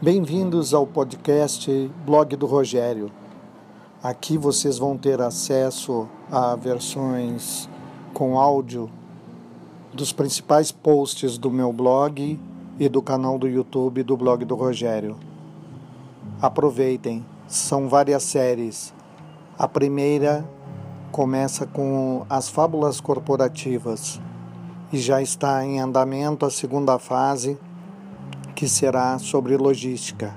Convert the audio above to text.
Bem-vindos ao podcast Blog do Rogério. Aqui vocês vão ter acesso a versões com áudio dos principais posts do meu blog e do canal do YouTube do Blog do Rogério. Aproveitem, são várias séries. A primeira começa com as fábulas corporativas e já está em andamento a segunda fase que será sobre logística.